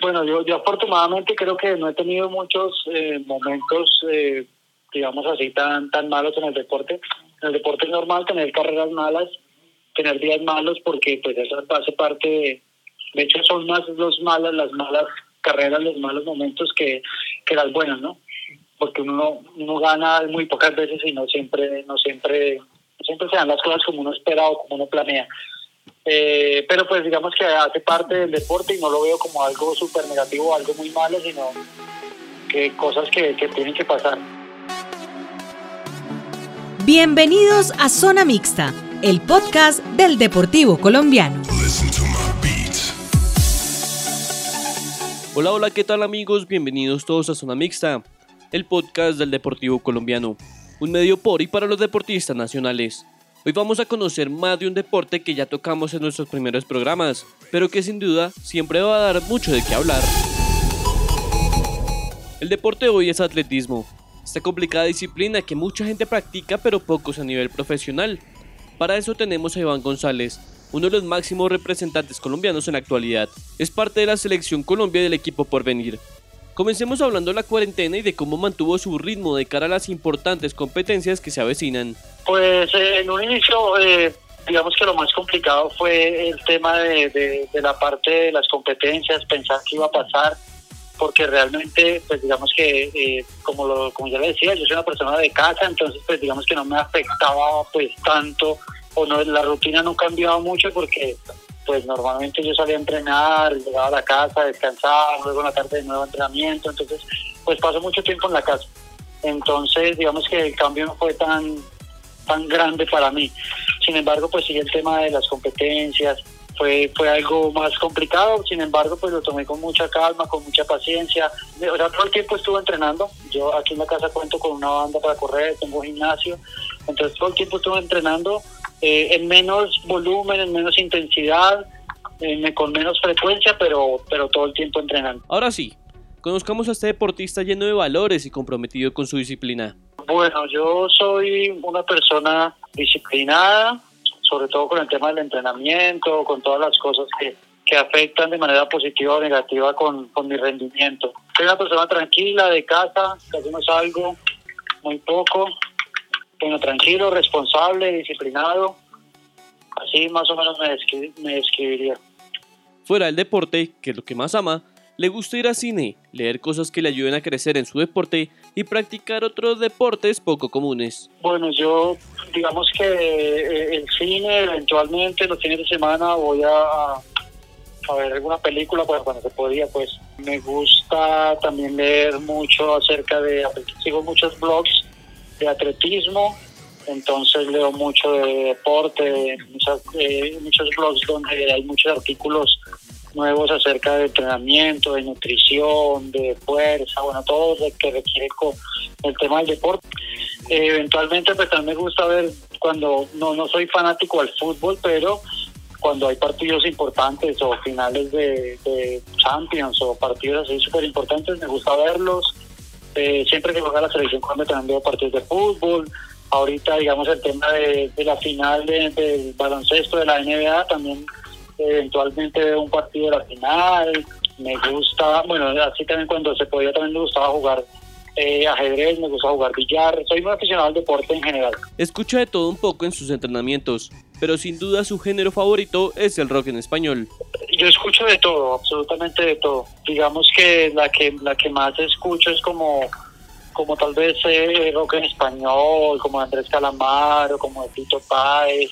Bueno, yo, yo afortunadamente creo que no he tenido muchos eh, momentos, eh, digamos así, tan, tan malos en el deporte. En el deporte es normal tener carreras malas, tener días malos, porque pues eso hace parte de, hecho son más los malas, las malas carreras, los malos momentos que, que las buenas, ¿no? Porque uno, uno gana muy pocas veces y no siempre, no siempre, no siempre se dan las cosas como uno espera o como uno planea. Eh, pero pues digamos que hace parte del deporte y no lo veo como algo súper negativo o algo muy malo, sino que cosas que, que tienen que pasar. Bienvenidos a Zona Mixta, el podcast del Deportivo Colombiano. Hola, hola, ¿qué tal amigos? Bienvenidos todos a Zona Mixta, el podcast del Deportivo Colombiano, un medio por y para los deportistas nacionales. Hoy vamos a conocer más de un deporte que ya tocamos en nuestros primeros programas, pero que sin duda siempre va a dar mucho de qué hablar. El deporte de hoy es atletismo, esta complicada disciplina que mucha gente practica pero pocos a nivel profesional. Para eso tenemos a Iván González, uno de los máximos representantes colombianos en la actualidad. Es parte de la selección Colombia del equipo por venir. Comencemos hablando de la cuarentena y de cómo mantuvo su ritmo de cara a las importantes competencias que se avecinan. Pues eh, en un inicio, eh, digamos que lo más complicado fue el tema de, la parte de las competencias, pensar qué iba a pasar, porque realmente, pues digamos que, eh, como, lo, como ya le decía, yo soy una persona de casa, entonces pues digamos que no me afectaba pues tanto, o no, la rutina no cambiaba mucho porque pues normalmente yo salía a entrenar, llegaba a la casa, descansar, luego en la tarde de nuevo entrenamiento, entonces pues paso mucho tiempo en la casa. Entonces digamos que el cambio no fue tan tan grande para mí. Sin embargo, pues sí el tema de las competencias fue, fue algo más complicado, sin embargo, pues lo tomé con mucha calma, con mucha paciencia. O sea, todo el tiempo estuve entrenando. Yo aquí en la casa cuento con una banda para correr, tengo gimnasio, entonces todo el tiempo estuve entrenando eh, en menos volumen, en menos intensidad, eh, con menos frecuencia, pero, pero todo el tiempo entrenando. Ahora sí, conozcamos a este deportista lleno de valores y comprometido con su disciplina. Bueno, yo soy una persona disciplinada, sobre todo con el tema del entrenamiento, con todas las cosas que, que afectan de manera positiva o negativa con, con, mi rendimiento. Soy una persona tranquila, de casa, casi no salgo, muy poco, bueno, tranquilo, responsable, disciplinado. Así más o menos me, descri me describiría. Fuera del deporte, que es lo que más ama, le gusta ir al cine, leer cosas que le ayuden a crecer en su deporte y practicar otros deportes poco comunes. Bueno, yo digamos que eh, el cine eventualmente los fines de semana voy a, a ver alguna película pues, cuando se podía pues me gusta también leer mucho acerca de sigo muchos blogs de atletismo entonces leo mucho de deporte eh, muchos blogs donde hay muchos artículos nuevos acerca de entrenamiento, de nutrición, de fuerza, bueno, todo lo que requiere el tema del deporte. Eh, eventualmente, pues también me gusta ver cuando no, no soy fanático al fútbol, pero cuando hay partidos importantes o finales de, de Champions o partidos así súper importantes, me gusta verlos. Eh, siempre que juega la selección cuando también veo partidos de fútbol. Ahorita, digamos, el tema de, la final del de baloncesto de la NBA también eventualmente veo un partido de la final, me gusta, bueno, así también cuando se podía también me gustaba jugar eh, ajedrez, me gusta jugar billar, soy muy aficionado al deporte en general. Escucha de todo un poco en sus entrenamientos, pero sin duda su género favorito es el rock en español. Yo escucho de todo, absolutamente de todo. Digamos que la que la que más escucho es como como tal vez eh, rock en español, como Andrés Calamaro, como de Tito Páez,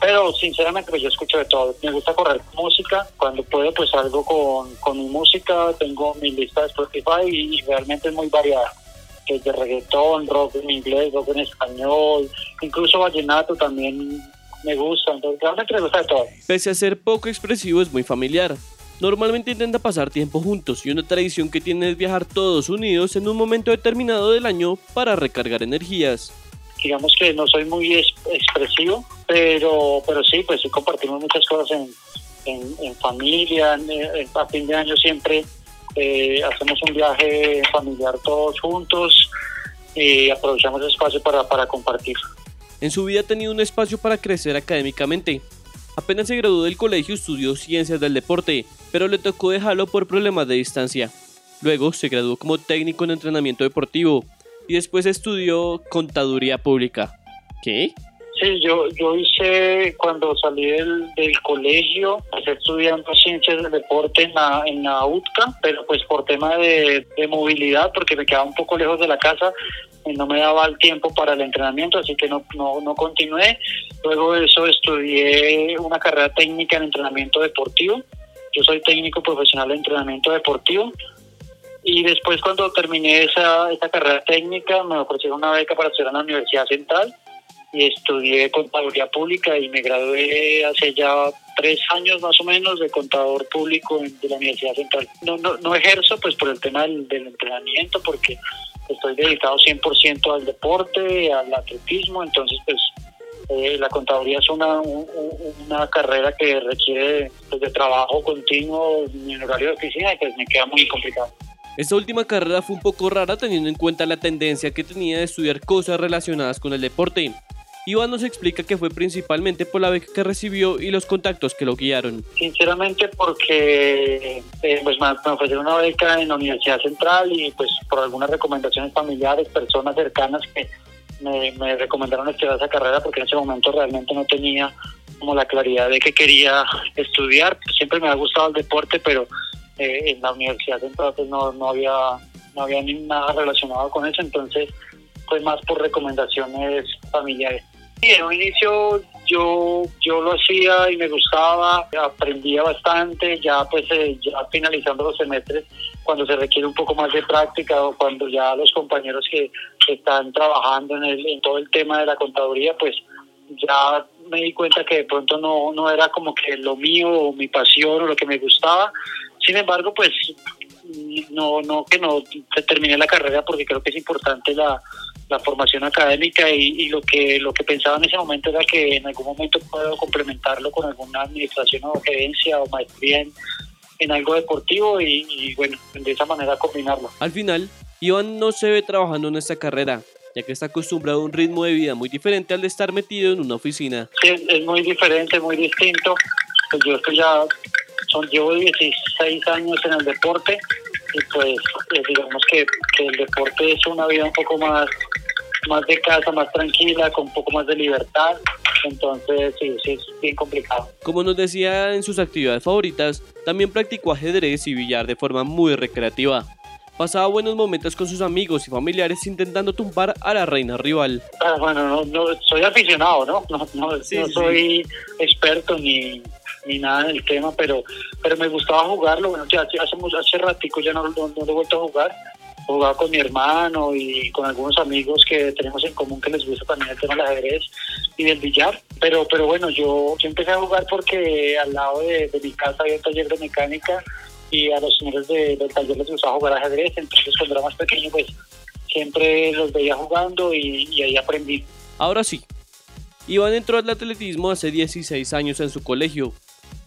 pero sinceramente pues yo escucho de todo. Me gusta correr música, cuando puedo pues salgo con, con mi música, tengo mi lista de Spotify y, realmente es muy variada. Es de reggaetón, rock en inglés, rock en español, incluso vallenato también me gusta, entonces realmente me gusta de todo. Pese a ser poco expresivo es muy familiar. Normalmente intenta pasar tiempo juntos y una tradición que tiene es viajar todos unidos en un momento determinado del año para recargar energías digamos que no soy muy expresivo, pero, pero sí, pues sí compartimos muchas cosas en, en, en familia, en, a fin de año siempre eh, hacemos un viaje familiar todos juntos y aprovechamos el espacio para, para compartir. En su vida ha tenido un espacio para crecer académicamente. Apenas se graduó del colegio estudió ciencias del deporte, pero le tocó dejarlo por problemas de distancia. Luego se graduó como técnico en entrenamiento deportivo y después estudió contaduría pública. ¿Qué? Sí, yo, yo hice cuando salí del, del colegio, empecé estudiando ciencias del deporte en la, en la UTCA, pero pues por tema de, de movilidad, porque me quedaba un poco lejos de la casa, y no me daba el tiempo para el entrenamiento, así que no, no, no continué. Luego de eso estudié una carrera técnica en entrenamiento deportivo. Yo soy técnico profesional de entrenamiento deportivo. Y después cuando terminé esa, esa carrera técnica me ofrecieron una beca para estudiar en la Universidad Central y estudié contaduría pública y me gradué hace ya tres años más o menos de contador público de la Universidad Central. No, no, no ejerzo pues por el tema del, del entrenamiento porque estoy dedicado 100% al deporte, al atletismo, entonces pues eh, la contaduría es una, una carrera que requiere pues, de trabajo continuo en horario de oficina y pues me queda muy complicado. Esta última carrera fue un poco rara teniendo en cuenta la tendencia que tenía de estudiar cosas relacionadas con el deporte. Iván nos explica que fue principalmente por la beca que recibió y los contactos que lo guiaron. Sinceramente porque eh, pues me, ofrecieron una beca en la Universidad Central y pues por algunas recomendaciones familiares, personas cercanas que me, me recomendaron estudiar esa carrera porque en ese momento realmente no tenía como la claridad de que quería estudiar. Siempre me ha gustado el deporte, pero eh, en la Universidad Central pues no, no había no había ni nada relacionado con eso, entonces fue más por recomendaciones familiares. Y en un inicio yo, yo lo hacía y me gustaba, aprendía bastante, ya pues eh, ya finalizando los semestres, cuando se requiere un poco más de práctica o cuando ya los compañeros que, están trabajando en, el, en todo el tema de la contaduría, pues ya me di cuenta que de pronto no, no era como que lo mío o mi pasión o lo que me gustaba. Sin embargo, pues no, no que no terminé la carrera porque creo que es importante la, la formación académica y, lo que lo que pensaba en ese momento era que en algún momento puedo complementarlo con alguna administración o gerencia o maestría en, en algo deportivo y, bueno, de esa manera combinarlo. Al final, Iván no se ve trabajando en esta carrera, ya que está acostumbrado a un ritmo de vida muy diferente al de estar metido en una oficina. Sí, es muy diferente, muy distinto. Pues yo estoy ya, son, llevo 16 años en el deporte y pues eh, digamos que, que el deporte es una vida un poco más más de casa, más tranquila, con un poco más de libertad. Entonces, sí, sí, es bien complicado. Como nos decía en sus actividades favoritas, también practicó ajedrez y billar de forma muy recreativa. Pasaba buenos momentos con sus amigos y familiares intentando tumbar a la reina rival. Ah, bueno, no, no, soy aficionado, ¿no? No, no, soy experto ni, ni nada del tema, pero pero me gustaba jugarlo. Bueno, ya hace, hace ratico ya no, no, no, lo he vuelto a jugar, jugaba con mi hermano y con algunos amigos que tenemos en común que les gusta también el tema del ajedrez y del billar. Pero, pero bueno, yo, yo empecé a jugar porque al lado de, mi casa había un taller de mecánica y a los señores del taller les gustaba jugar ajedrez. Entonces, cuando era más pequeño, pues siempre los veía jugando y, y ahí aprendí. Ahora sí, Iván entró al atletismo hace 16 años en su colegio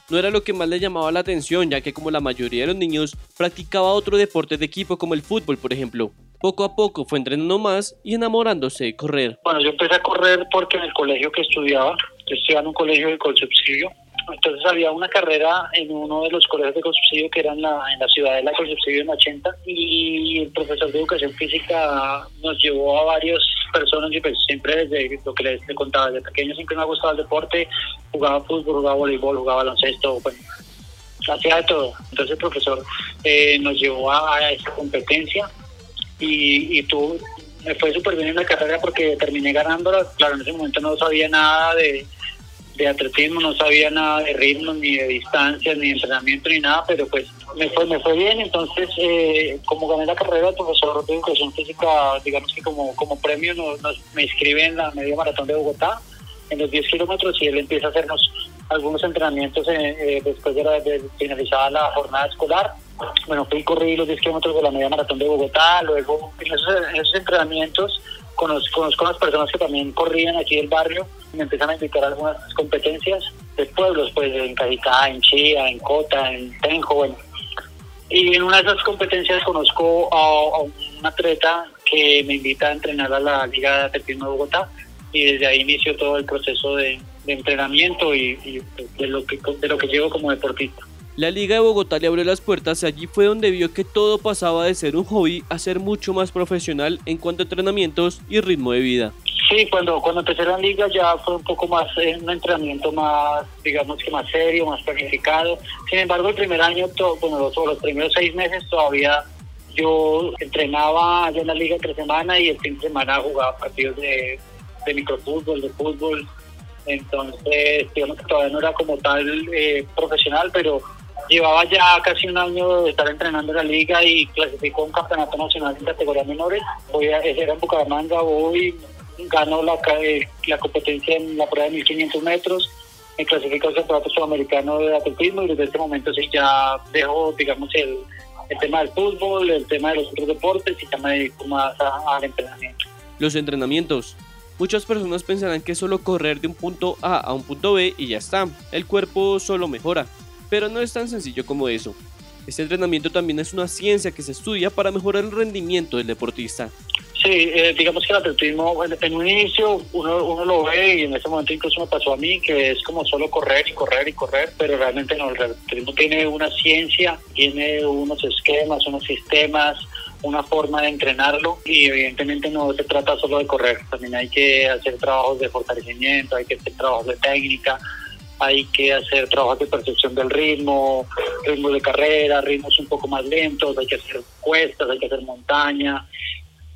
no era lo que más le llamaba la atención, ya que como la mayoría de los niños, practicaba otro deporte de equipo como el fútbol, por ejemplo. Poco a poco fue entrenando más y enamorándose de correr. Bueno, yo empecé a correr porque en el colegio que estudiaba, yo estudiaba en un colegio de Colsubsidio, entonces había una carrera en uno de los colegios de subsidio que era en la, en la ciudad de la subsidio en 80 y el profesor de educación física nos llevó a varias personas y pues siempre desde lo que les, contaba, desde pequeño siempre me ha gustado el deporte, jugaba fútbol, jugaba voleibol, jugaba baloncesto, bueno, hacía de todo. Entonces el profesor eh, nos llevó a, esa competencia y, y tú, me fue súper bien en la carrera porque terminé ganándola. Claro, en ese momento no sabía nada de de atletismo, no sabía nada de ritmo, ni de distancia, ni de entrenamiento, ni nada, pero pues me fue, me fue bien. Entonces, eh, como gané la carrera, profesor de educación física, digamos que como, como premio, nos, me inscribe en la media maratón de Bogotá, en los 10 kilómetros, y él empieza a hacernos algunos entrenamientos eh, eh, después de, la, de finalizada la jornada escolar. Bueno, fui y corrí los 10 kilómetros de la media maratón de Bogotá, luego en esos, en esos entrenamientos conozco, conozco a las personas que también corrían aquí del barrio, me empiezan a invitar a algunas competencias de pueblos, pues en Cajicá, en Chía, en Cota, en Tenjo, bueno. Y en una de esas competencias conozco a, un atleta que me invita a entrenar a la Liga de Atletismo de Bogotá y desde ahí inició todo el proceso de, entrenamiento y, de, lo que, de lo que llevo como deportista. La Liga de Bogotá le abrió las puertas y allí fue donde vio que todo pasaba de ser un hobby a ser mucho más profesional en cuanto a entrenamientos y ritmo de vida. Sí, cuando, cuando empecé la liga ya fue un poco más, eh, un entrenamiento más, digamos que más serio, más planificado. Sin embargo, el primer año, todo, bueno, los, los primeros seis meses todavía yo entrenaba en la liga entre semana y el fin de semana jugaba partidos de, de microfútbol, de fútbol. Entonces, digamos que todavía no era como tal eh, profesional, pero llevaba ya casi un año de estar entrenando en la liga y clasificó un campeonato nacional en categoría menores. Voy a, era en Bucaramanga, voy, ganó la, eh, la competencia en la prueba de 1500 metros, me clasificó al campeonato sudamericano de atletismo y desde este momento sí ya dejo, digamos, el, el tema del fútbol, el tema de los otros deportes y ya me dedico más al entrenamiento. Los entrenamientos. Muchas personas pensarán que solo correr de un punto A a un punto B y ya está. El cuerpo solo mejora. Pero no es tan sencillo como eso. Este entrenamiento también es una ciencia que se estudia para mejorar el rendimiento del deportista. Sí, eh, digamos que el atletismo, en un inicio uno, uno lo ve y en ese momento incluso me pasó a mí que es como solo correr y correr y correr, pero realmente no, el atletismo tiene una ciencia, tiene unos esquemas, unos sistemas, una forma de entrenarlo y evidentemente no se trata solo de correr, también hay que hacer trabajos de fortalecimiento, hay que hacer trabajos de técnica, hay que hacer trabajos de percepción del ritmo, ritmo de carrera, ritmos un poco más lentos, hay que hacer cuestas, hay que hacer montaña,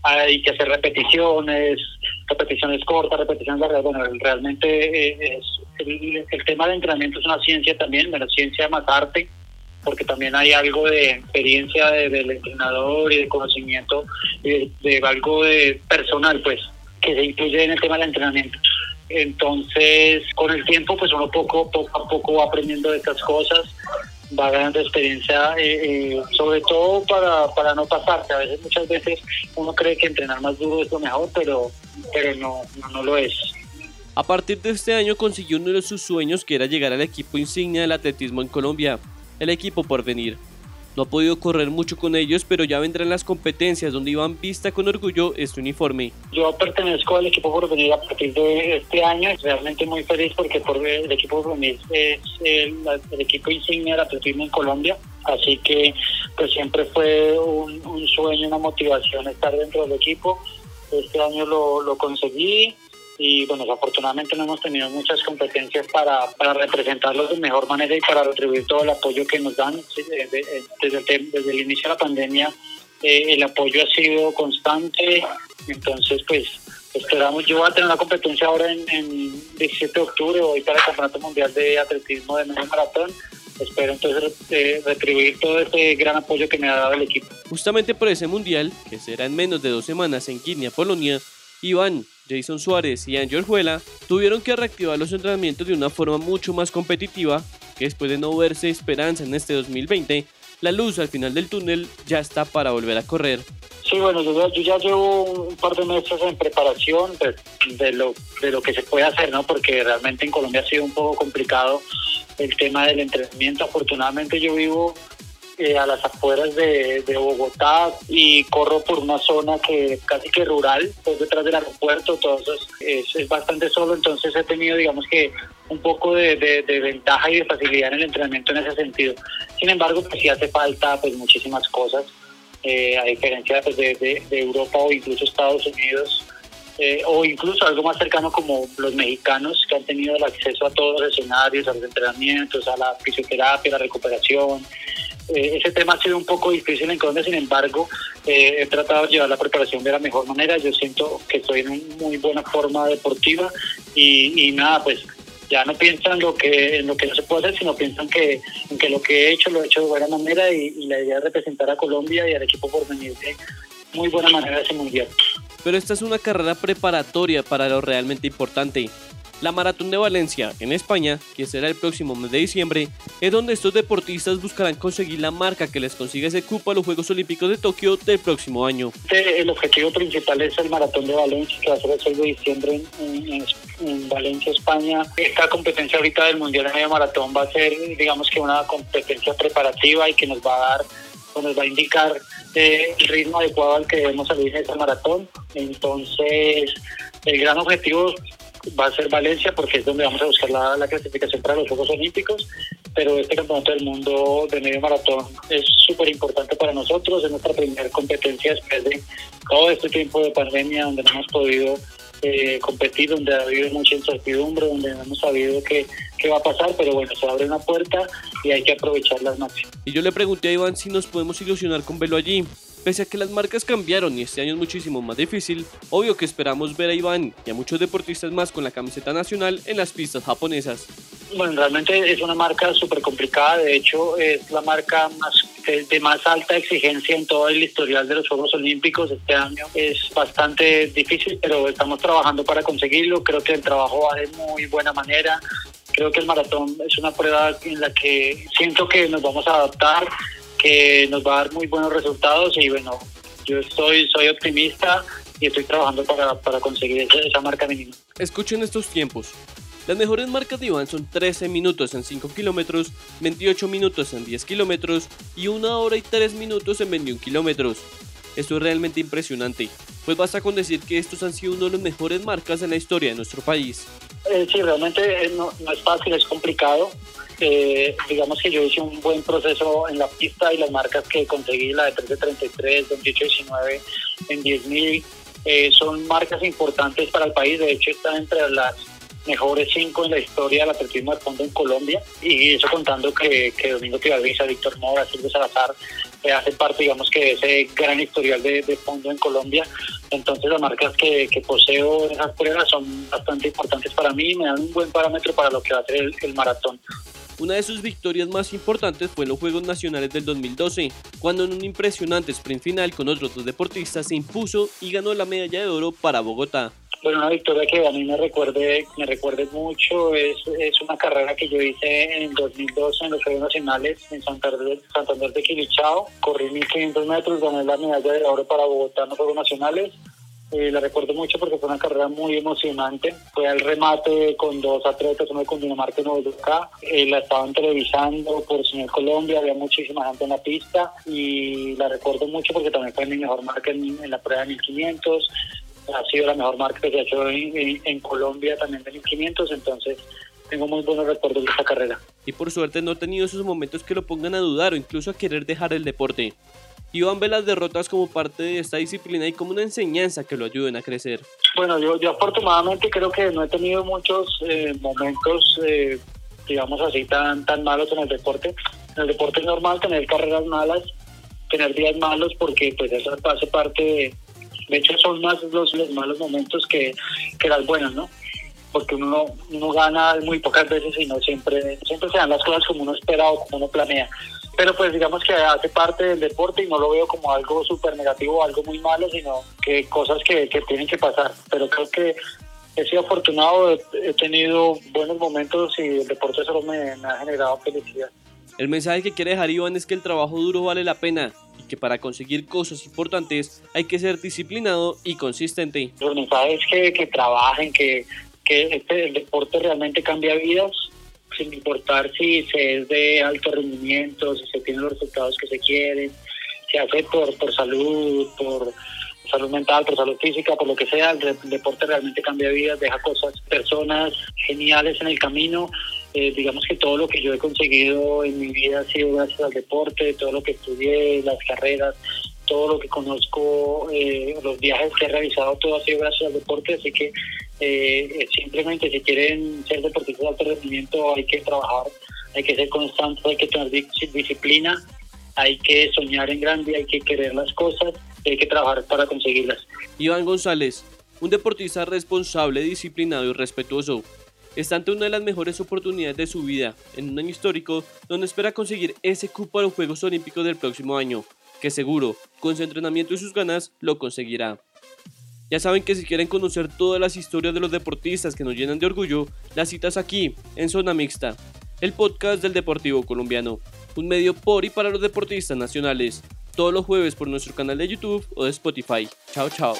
hay que hacer repeticiones, repeticiones cortas, repeticiones largas. Bueno, realmente eh, el, tema de entrenamiento es una ciencia también, de la ciencia más arte, porque también hay algo de experiencia del entrenador y de conocimiento, de, de algo de personal, pues, que se incluye en el tema del entrenamiento. Entonces, con el tiempo, pues uno poco, poco a poco va aprendiendo de estas cosas, va ganando experiencia, eh, eh, sobre todo para, para no pasarse. A veces, muchas veces, uno cree que entrenar más duro es lo mejor, pero, pero no, no, lo es. A partir de este año consiguió uno de sus sueños que era llegar al equipo insignia del atletismo en Colombia, el equipo por venir. No ha podido correr mucho con ellos, pero ya vendrán las competencias donde Iván vista con orgullo este uniforme. Yo pertenezco al equipo por venir a partir de este año. Realmente muy feliz porque por el equipo por venir es el, equipo insignia del atletismo en Colombia. Así que pues siempre fue un, sueño, una motivación estar dentro del equipo. Este año lo, lo conseguí y bueno, afortunadamente no hemos tenido muchas competencias para, para representarlos de mejor manera y para retribuir todo el apoyo que nos dan. Desde el, desde el inicio de la pandemia eh, el apoyo ha sido constante, entonces pues esperamos, yo voy a tener una competencia ahora en, en 17 de octubre, voy para el Campeonato Mundial de Atletismo de Medio Maratón, espero entonces eh, retribuir todo ese gran apoyo que me ha dado el equipo. Justamente por ese mundial, que será en menos de dos semanas en Guinea, Polonia, Iván, Jason Suárez y Angel Juela tuvieron que reactivar los entrenamientos de una forma mucho más competitiva, que después de no verse esperanza en este 2020, la luz al final del túnel ya está para volver a correr. Sí, bueno, yo, ya llevo un par de meses en preparación de, de, lo, de lo que se puede hacer, ¿no? Porque realmente en Colombia ha sido un poco complicado el tema del entrenamiento. Afortunadamente yo vivo eh, a las afueras de, Bogotá y corro por una zona que casi que rural, pues detrás del aeropuerto, todo eso es, bastante solo, entonces he tenido digamos que un poco de, de, ventaja y de facilidad en el entrenamiento en ese sentido. Sin embargo, pues sí hace falta pues muchísimas cosas, eh, a diferencia pues, de, Europa o incluso Estados Unidos, eh, o incluso algo más cercano como los mexicanos que han tenido el acceso a todos los escenarios, a los entrenamientos, a la fisioterapia, a la recuperación, eh, ese tema ha sido un poco difícil en Colombia, sin embargo, eh, he tratado de llevar la preparación de la mejor manera. Yo siento que estoy en una muy buena forma deportiva y, nada, pues ya no piensan lo que en lo que no se puede hacer, sino piensan que, en que lo que he hecho lo he hecho de buena manera y, la idea es representar a Colombia y al equipo por venir de muy buena manera ese mundial. Pero esta es una carrera preparatoria para lo realmente importante, la Maratón de Valencia, en España, que será el próximo mes de diciembre, es donde estos deportistas buscarán conseguir la marca que les consiga ese cupo a los Juegos Olímpicos de Tokio del próximo año. El objetivo principal es el Maratón de Valencia, que va a ser el 6 de diciembre en, Valencia, España. Esta competencia ahorita del Mundial de Medio Maratón va a ser, digamos que una competencia preparativa y que nos va a dar nos va a indicar eh, el ritmo adecuado al que debemos salir en esta maratón. Entonces, el gran objetivo va a ser Valencia porque es donde vamos a buscar la, la clasificación para los Juegos Olímpicos, pero este campeonato del mundo de medio maratón es súper importante para nosotros, es nuestra primera competencia después de todo este tiempo de pandemia donde no hemos podido eh, competir, donde ha habido mucha incertidumbre, donde no hemos sabido qué, qué va a pasar, pero bueno, se abre una puerta y hay que aprovecharla al máximo. Y yo le pregunté a Iván si nos podemos ilusionar con verlo allí. Pese a que las marcas cambiaron y este año es muchísimo más difícil, obvio que esperamos ver a Iván y a muchos deportistas más con la camiseta nacional en las pistas japonesas. Bueno, realmente es una marca súper complicada, de hecho es la marca más de más alta exigencia en todo el historial de los Juegos Olímpicos este año. Es bastante difícil, pero estamos trabajando para conseguirlo. Creo que el trabajo va de muy buena manera. Creo que el maratón es una prueba en la que siento que nos vamos a adaptar, que nos va a dar muy buenos resultados y bueno, yo estoy soy optimista y estoy trabajando para, para conseguir esa, esa marca mínima. Escuchen estos tiempos. Las mejores marcas de Iván son 13 minutos en 5 kilómetros, 28 minutos en 10 kilómetros y 1 hora y 3 minutos en 21 kilómetros. Esto es realmente impresionante, pues basta con decir que estos han sido uno de los mejores marcas en la historia de nuestro país. Eh, sí, realmente no, no, es fácil, es complicado. Eh, digamos que yo hice un buen proceso en la pista y las marcas que conseguí, la de 1333, 2819, en 10.000, eh, son marcas importantes para el país. De hecho, están entre las mejores cinco en la historia del atletismo de fondo en Colombia. Y eso contando que, Domingo Tibaviza, Víctor Mora, Silvio Salazar eh, hacen parte digamos que de ese gran historial de, fondo en Colombia. Entonces las marcas que, que, poseo en esas pruebas son bastante importantes para mí y me dan un buen parámetro para lo que va a ser el maratón una de sus victorias más importantes fue en los Juegos Nacionales del 2012, cuando en un impresionante sprint final con otros dos deportistas se impuso y ganó la medalla de oro para Bogotá. Bueno, una victoria que a mí me recuerde, me recuerde mucho, es, es una carrera que yo hice en 2012 en los Juegos Nacionales en Santander, Santander de Quilichao. Corrí 1500 metros, gané la medalla de oro para Bogotá en los Juegos Nacionales. Eh, la recuerdo mucho porque fue una carrera muy emocionante. Fue al remate con dos atletas, uno con Dinamarca y uno de acá. Eh, la estaban televisando por Señor Colombia, había muchísima gente en la pista y la recuerdo mucho porque también fue mi mejor marca en, en la prueba de 1500 ha sido la mejor marca que se ha hecho en, en, en Colombia también de 1500, entonces tengo muy buenos recuerdos de esta carrera. Y por suerte no he tenido esos momentos que lo pongan a dudar o incluso a querer dejar el deporte. Iván ve las derrotas como parte de esta disciplina y como una enseñanza que lo ayuden a crecer. Bueno, yo, yo afortunadamente creo que no he tenido muchos eh, momentos, eh, digamos así, tan, tan malos en el deporte. En el deporte es normal tener carreras malas, tener días malos, porque pues eso hace parte de, de hecho, son más los, los malos momentos que, que, las buenas, ¿no? Porque uno, uno gana muy pocas veces y no siempre, siempre se dan las cosas como uno espera o como uno planea. Pero pues digamos que hace parte del deporte y no lo veo como algo súper negativo o algo muy malo, sino que cosas que, que tienen que pasar. Pero creo que he sido afortunado, he, he tenido buenos momentos y el deporte solo me, me ha generado felicidad. El mensaje que quiere dejar Iván es que el trabajo duro vale la pena y que para conseguir cosas importantes hay que ser disciplinado y consistente. Los mensajes que, que trabajen, que, que este, el deporte realmente cambia vidas, sin importar si se es de alto rendimiento, si se tienen los resultados que se quieren, se hace por, por salud, por salud mental, por salud física, por lo que sea, el, deporte realmente cambia vidas, deja cosas, personas geniales en el camino. Eh, digamos que todo lo que yo he conseguido en mi vida ha sido gracias al deporte, todo lo que estudié, las carreras, todo lo que conozco, eh, los viajes que he realizado, todo ha sido gracias al deporte, así que eh, simplemente si quieren ser deportistas de alto rendimiento hay que trabajar, hay que ser constantes, hay que tener disciplina, hay que soñar en grande, hay que querer las cosas, hay que trabajar para conseguirlas. Iván González, un deportista responsable, disciplinado y respetuoso, está ante una de las mejores oportunidades de su vida, en un año histórico donde espera conseguir ese cupo a los Juegos Olímpicos del próximo año, que seguro, con su entrenamiento y sus ganas, lo conseguirá. Ya saben que si quieren conocer todas las historias de los deportistas que nos llenan de orgullo, las citas aquí, en Zona Mixta, el podcast del Deportivo Colombiano, un medio por y para los deportistas nacionales, todos los jueves por nuestro canal de YouTube o de Spotify. Chao, chao.